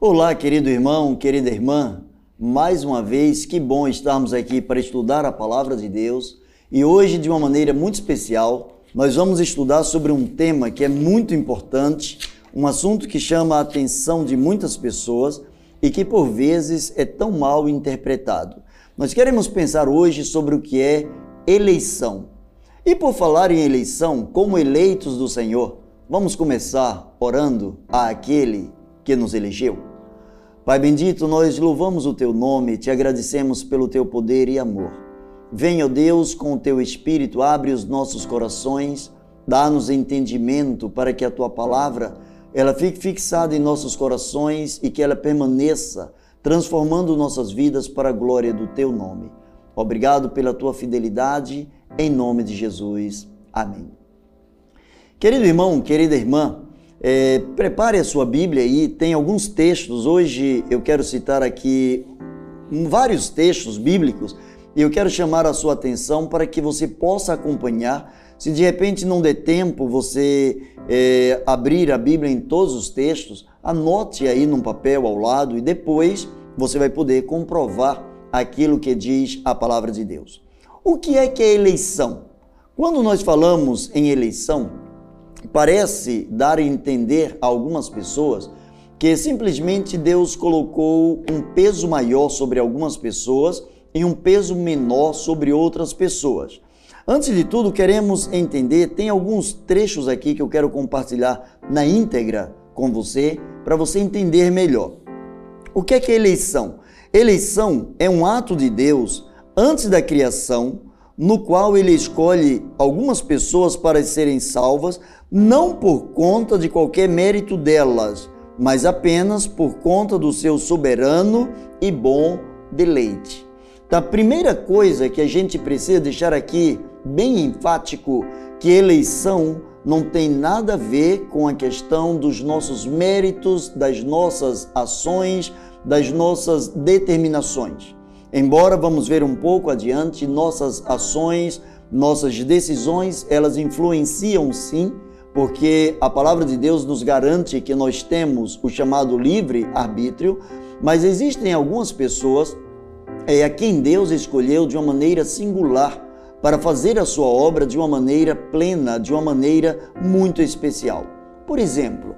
Olá, querido irmão, querida irmã. Mais uma vez, que bom estarmos aqui para estudar a palavra de Deus. E hoje, de uma maneira muito especial, nós vamos estudar sobre um tema que é muito importante, um assunto que chama a atenção de muitas pessoas e que por vezes é tão mal interpretado. Nós queremos pensar hoje sobre o que é eleição. E por falar em eleição, como eleitos do Senhor, vamos começar orando àquele que nos elegeu. Pai bendito, nós louvamos o teu nome, te agradecemos pelo teu poder e amor. Venha, Deus, com o teu espírito, abre os nossos corações, dá-nos entendimento para que a tua palavra ela fique fixada em nossos corações e que ela permaneça transformando nossas vidas para a glória do teu nome. Obrigado pela tua fidelidade, em nome de Jesus. Amém. Querido irmão, querida irmã, é, prepare a sua Bíblia aí, tem alguns textos. Hoje eu quero citar aqui vários textos bíblicos e eu quero chamar a sua atenção para que você possa acompanhar. Se de repente não der tempo você é, abrir a Bíblia em todos os textos, anote aí num papel ao lado e depois você vai poder comprovar aquilo que diz a palavra de Deus. O que é que é eleição? Quando nós falamos em eleição, parece dar a entender a algumas pessoas que simplesmente Deus colocou um peso maior sobre algumas pessoas e um peso menor sobre outras pessoas. Antes de tudo, queremos entender, tem alguns trechos aqui que eu quero compartilhar na íntegra com você, para você entender melhor. O que é que é eleição? Eleição é um ato de Deus antes da criação, no qual ele escolhe algumas pessoas para serem salvas, não por conta de qualquer mérito delas, mas apenas por conta do seu soberano e bom deleite. Então, a primeira coisa que a gente precisa deixar aqui bem enfático que eleição não tem nada a ver com a questão dos nossos méritos, das nossas ações, das nossas determinações. Embora vamos ver um pouco adiante, nossas ações, nossas decisões, elas influenciam sim, porque a palavra de Deus nos garante que nós temos o chamado livre arbítrio, mas existem algumas pessoas é, a quem Deus escolheu de uma maneira singular para fazer a sua obra de uma maneira plena, de uma maneira muito especial. Por exemplo,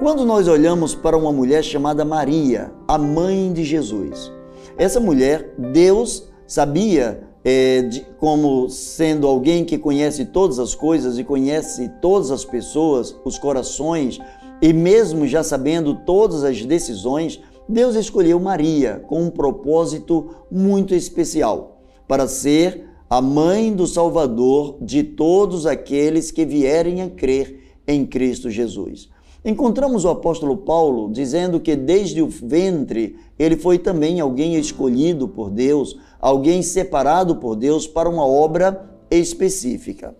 quando nós olhamos para uma mulher chamada Maria, a mãe de Jesus, essa mulher, Deus sabia é, de, como sendo alguém que conhece todas as coisas e conhece todas as pessoas, os corações, e mesmo já sabendo todas as decisões, Deus escolheu Maria com um propósito muito especial para ser a mãe do Salvador de todos aqueles que vierem a crer em Cristo Jesus. Encontramos o apóstolo Paulo dizendo que desde o ventre ele foi também alguém escolhido por Deus, alguém separado por Deus para uma obra específica.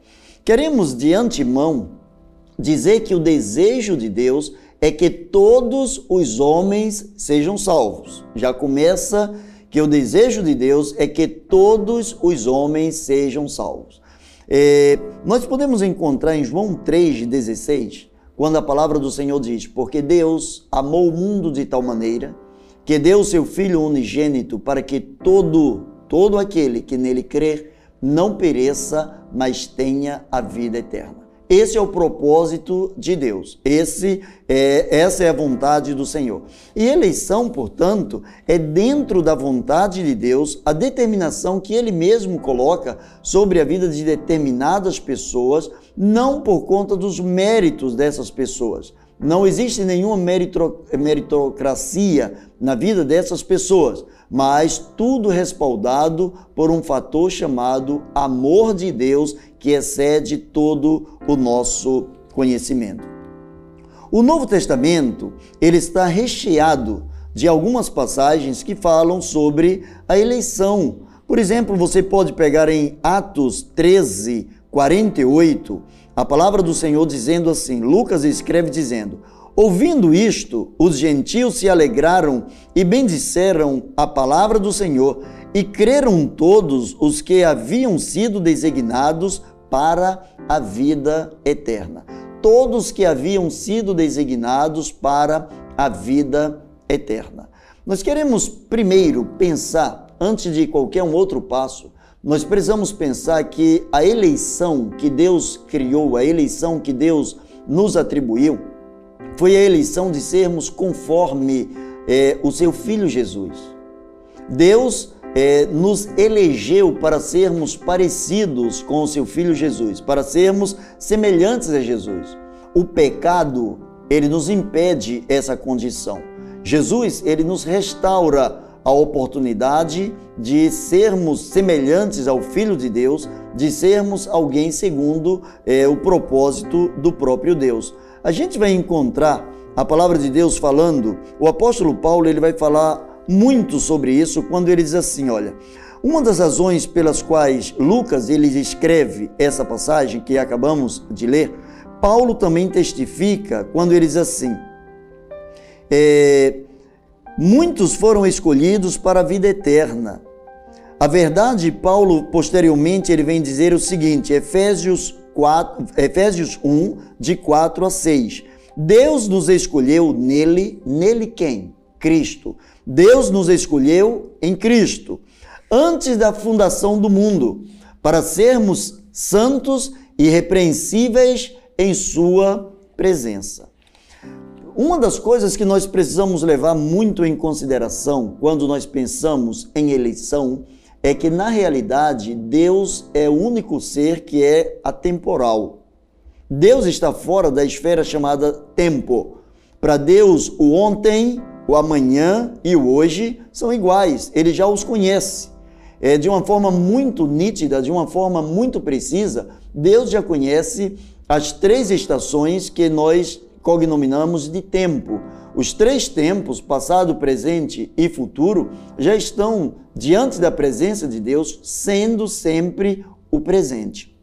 Queremos de antemão dizer que o desejo de Deus é que todos os homens sejam salvos. Já começa que o desejo de Deus é que todos os homens sejam salvos. É, nós podemos encontrar em João 3,16 quando a palavra do Senhor diz: Porque Deus amou o mundo de tal maneira que deu seu Filho unigênito para que todo, todo aquele que nele crer não pereça, mas tenha a vida eterna. Esse é o propósito de Deus. Esse é, essa é a vontade do Senhor. E eleição, portanto, é dentro da vontade de Deus a determinação que ele mesmo coloca sobre a vida de determinadas pessoas, não por conta dos méritos dessas pessoas. Não existe nenhuma meritocracia na vida dessas pessoas, mas tudo respaldado por um fator chamado amor de Deus que excede todo o nosso conhecimento. O Novo Testamento, ele está recheado de algumas passagens que falam sobre a eleição. Por exemplo, você pode pegar em Atos 13, 48, a palavra do Senhor dizendo assim: Lucas escreve dizendo: Ouvindo isto, os gentios se alegraram e bendisseram a palavra do Senhor, e creram todos os que haviam sido designados para a vida eterna. Todos que haviam sido designados para a vida eterna. Nós queremos primeiro pensar, antes de qualquer um outro passo, nós precisamos pensar que a eleição que Deus criou, a eleição que Deus nos atribuiu, foi a eleição de sermos conforme é, o seu Filho Jesus. Deus é, nos elegeu para sermos parecidos com o seu Filho Jesus, para sermos semelhantes a Jesus. O pecado, ele nos impede essa condição. Jesus, ele nos restaura a oportunidade de sermos semelhantes ao Filho de Deus, de sermos alguém segundo é, o propósito do próprio Deus. A gente vai encontrar a palavra de Deus falando, o apóstolo Paulo ele vai falar muito sobre isso quando ele diz assim, olha, uma das razões pelas quais Lucas ele escreve essa passagem que acabamos de ler, Paulo também testifica quando ele diz assim, é, muitos foram escolhidos para a vida eterna. A verdade, Paulo posteriormente ele vem dizer o seguinte, Efésios 4, Efésios 1 de 4 a 6. Deus nos escolheu nele, nele quem? Cristo. Deus nos escolheu em Cristo antes da fundação do mundo para sermos santos e irrepreensíveis em Sua presença. Uma das coisas que nós precisamos levar muito em consideração quando nós pensamos em eleição é que, na realidade, Deus é o único ser que é atemporal. Deus está fora da esfera chamada tempo. Para Deus, o ontem, o amanhã e o hoje são iguais, ele já os conhece. É, de uma forma muito nítida, de uma forma muito precisa, Deus já conhece as três estações que nós cognominamos de tempo. Os três tempos, passado, presente e futuro, já estão diante da presença de Deus, sendo sempre o presente.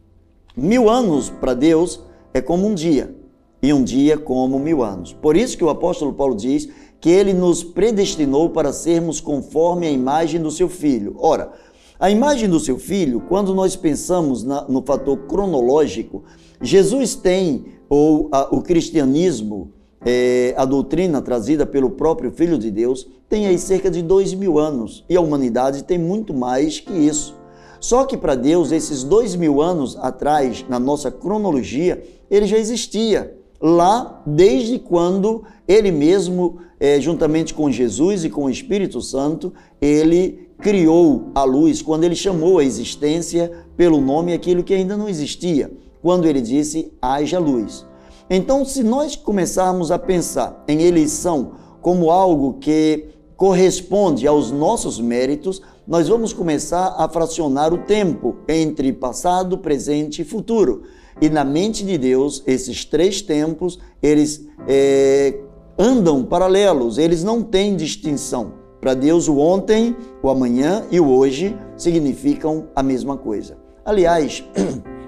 Mil anos para Deus é como um dia, e um dia como mil anos. Por isso que o apóstolo Paulo diz que ele nos predestinou para sermos conforme a imagem do seu filho. Ora, a imagem do seu filho, quando nós pensamos na, no fator cronológico, Jesus tem, ou a, o cristianismo, é, a doutrina trazida pelo próprio Filho de Deus, tem aí cerca de dois mil anos e a humanidade tem muito mais que isso. Só que para Deus, esses dois mil anos atrás, na nossa cronologia, ele já existia lá desde quando ele mesmo, é, juntamente com Jesus e com o Espírito Santo, ele criou a luz, quando ele chamou a existência pelo nome aquilo que ainda não existia, quando ele disse: haja luz. Então, se nós começarmos a pensar em eleição como algo que corresponde aos nossos méritos, nós vamos começar a fracionar o tempo entre passado, presente e futuro. E na mente de Deus, esses três tempos, eles é, andam paralelos, eles não têm distinção. Para Deus, o ontem, o amanhã e o hoje significam a mesma coisa. Aliás,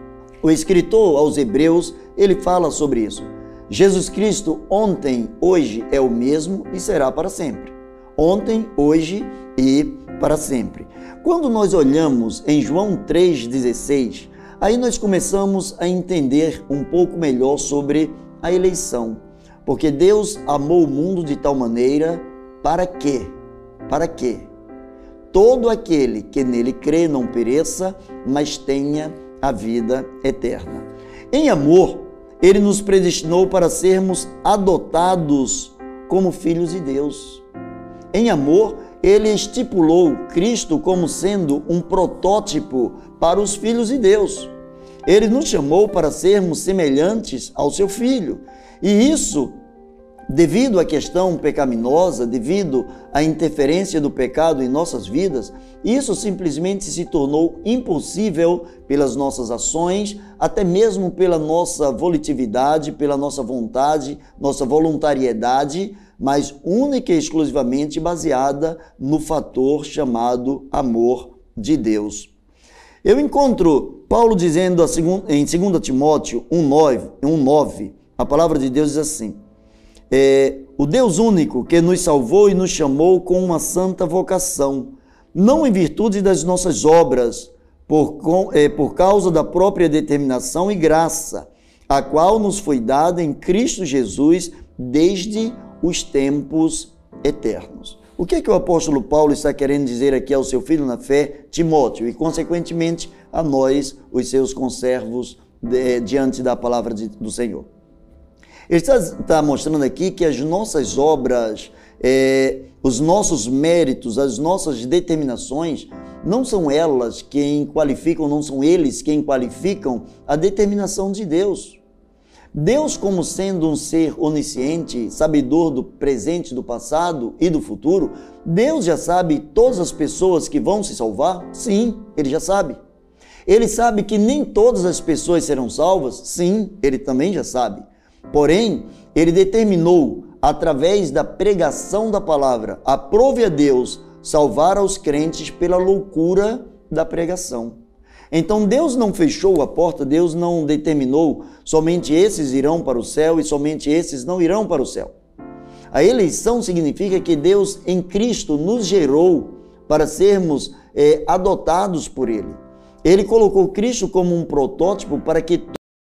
o escritor aos Hebreus, ele fala sobre isso. Jesus Cristo ontem, hoje é o mesmo e será para sempre. Ontem, hoje e para sempre. Quando nós olhamos em João 3,16, Aí nós começamos a entender um pouco melhor sobre a eleição. Porque Deus amou o mundo de tal maneira para quê? Para quê? Todo aquele que nele crê não pereça, mas tenha a vida eterna. Em amor, ele nos predestinou para sermos adotados como filhos de Deus. Em amor, ele estipulou Cristo como sendo um protótipo para os filhos de Deus. Ele nos chamou para sermos semelhantes ao seu filho. E isso, devido à questão pecaminosa, devido à interferência do pecado em nossas vidas, isso simplesmente se tornou impossível pelas nossas ações, até mesmo pela nossa volitividade, pela nossa vontade, nossa voluntariedade, mas única e exclusivamente baseada no fator chamado amor de Deus. Eu encontro Paulo dizendo em 2 Timóteo 1,9, a palavra de Deus diz assim: é, O Deus único que nos salvou e nos chamou com uma santa vocação, não em virtude das nossas obras, por, é, por causa da própria determinação e graça, a qual nos foi dada em Cristo Jesus desde os tempos eternos. O que é que o apóstolo Paulo está querendo dizer aqui ao seu filho na fé, Timóteo, e consequentemente a nós, os seus conservos, de, diante da palavra de, do Senhor? Ele está, está, mostrando aqui que as nossas obras, é, os nossos méritos, as nossas determinações, não são elas quem qualificam, não são eles quem qualificam a determinação de Deus. Deus, como sendo um ser onisciente, sabedor do presente, do passado e do futuro, Deus já sabe todas as pessoas que vão se salvar? Sim, ele já sabe. Ele sabe que nem todas as pessoas serão salvas? Sim, ele também já sabe. Porém, ele determinou, através da pregação da palavra, aprove a Deus salvar aos crentes pela loucura da pregação. Então Deus não fechou a porta, Deus não determinou somente esses irão para o céu e somente esses não irão para o céu. A eleição significa que Deus em Cristo nos gerou para sermos é, adotados por Ele. Ele colocou Cristo como um protótipo para que